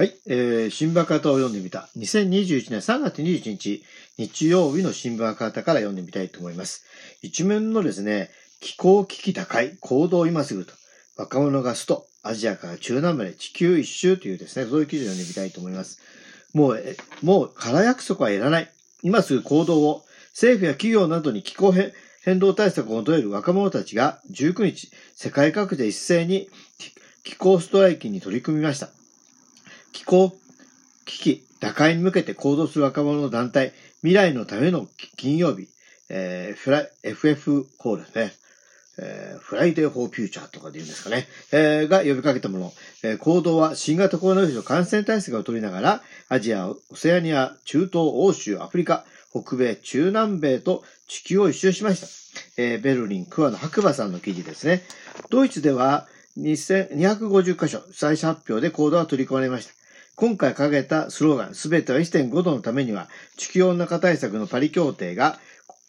はい、えー、新聞赤旗を読んでみた。2021年3月21日、日曜日の新聞赤旗から読んでみたいと思います。一面のですね、気候危機高い、行動今すぐと、若者がスト、アジアから中南米で地球一周というですね、そういう記事を読んでみたいと思います。もう、もう、空約束はいらない。今すぐ行動を、政府や企業などに気候変動対策を求める若者たちが19日、世界各地で一斉に気候ストライキに取り組みました。気候危機打開に向けて行動する若者の団体、未来のための金曜日、えー、フラ FFF ですね。えー、フライデー・フォー・フューチャーとかで言うんですかね、えー、が呼びかけたもの、えー、行動は新型コロナウイルスの感染対策を取りながら、アジア、オセアニア、中東、欧州、アフリカ、北米、中南米と地球を一周しました。えー、ベルリン、クワの白馬さんの記事ですね。ドイツでは250箇所、最初発表で行動が取り込まれました。今回掲げたスローガン、すべては1.5度のためには、地球温暖化対策のパリ協定が、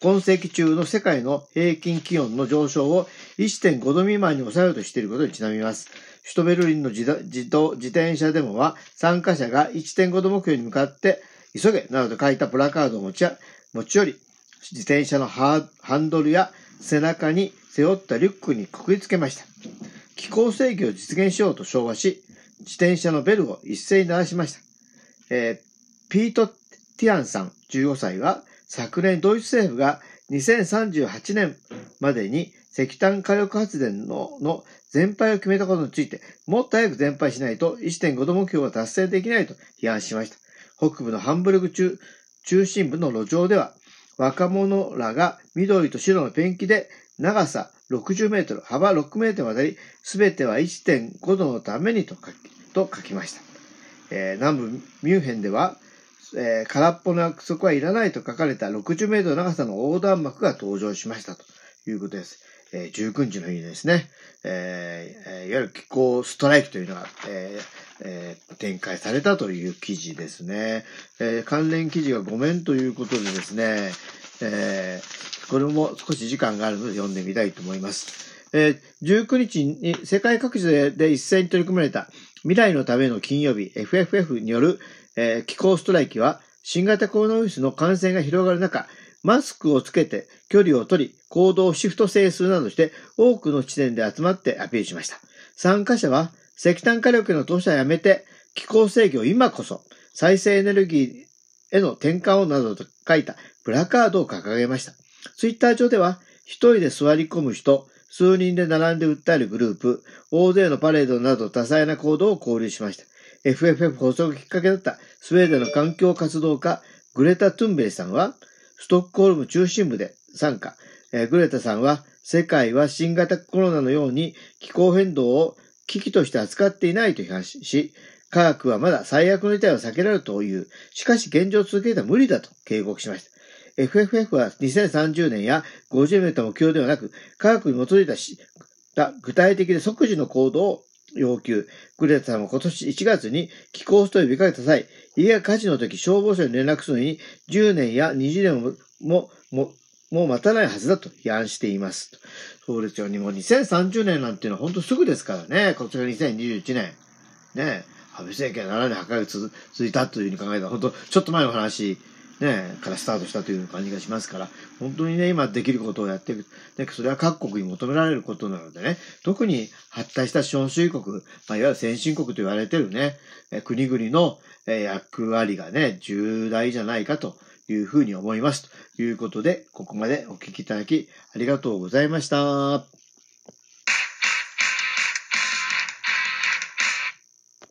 今世紀中の世界の平均気温の上昇を1.5度未満に抑えようとしていることにちなみます。首都ベルリンの自動自転車デモは、参加者が1.5度目標に向かって、急げなどと書いたプラカードを持ち持ち寄り、自転車のハンドルや背中に背負ったリュックにくくりつけました。気候制御を実現しようと昭和し、自転車のベルを一斉に鳴らしました。えー、ピート・ティアンさん15歳は昨年ドイツ政府が2038年までに石炭火力発電のの全廃を決めたことについて、もっと早く全廃しないと1.5度目標は達成できないと批判しました。北部のハンブルグ中中心部の路上では、若者らが緑と白のペンキで長さ60メートル、幅6メートルにわたり、すべては1.5度のためにと書きと書きました。えー、南部ミュンヘンでは、えー、空っぽの約束はいらないと書かれた60メートル長さの横断幕が登場しましたということです。えー、19日の日にですね、えー、いわゆる気候ストライキというのが、えーえー、展開されたという記事ですね。えー、関連記事が5面ということでですね、えー、これも少し時間があるので読んでみたいと思います。え、19日に世界各地で一斉に取り組まれた未来のための金曜日 FFF による、えー、気候ストライキは新型コロナウイルスの感染が広がる中、マスクをつけて距離を取り、行動をシフト制するなどして多くの地点で集まってアピールしました。参加者は石炭火力への投資はやめて気候制御今こそ再生エネルギーへの転換をなどと書いたプラカードを掲げました。ツイッター上では一人で座り込む人、数人で並んで訴えるグループ、大勢のパレードなど多彩な行動を交流しました。FFF 発足きっかけだったスウェーデンの環境活動家、グレタ・トゥンベリさんは、ストックホルム中心部で参加。えグレタさんは、世界は新型コロナのように気候変動を危機として扱っていないと批判し、科学はまだ最悪の事態を避けられるという、しかし現状を続けては無理だと警告しました。FFF は2030年や50年と目標ではなく、科学に基づいたした具体的で即時の行動を要求。グレタさんは今年1月に気候スト呼びかけた際、家が火事の時消防署に連絡するのに10年や20年も、も、もう待たないはずだと批判しています。そうですよね。もう2030年なんていうのは本当すぐですからね。こちら2021年。ね安倍政権7年8ヶ月続いたというふうに考えたら、本当ちょっと前の話ね、からスタートしたという感じがしますから、本当にね、今できることをやっていく。で、それは各国に求められることなのでね、特に発達した資本主義国、まあ、いわゆる先進国と言われてるね、国々の役割がね、重大じゃないかというふうに思います。ということで、ここまでお聞きいただきありがとうございました。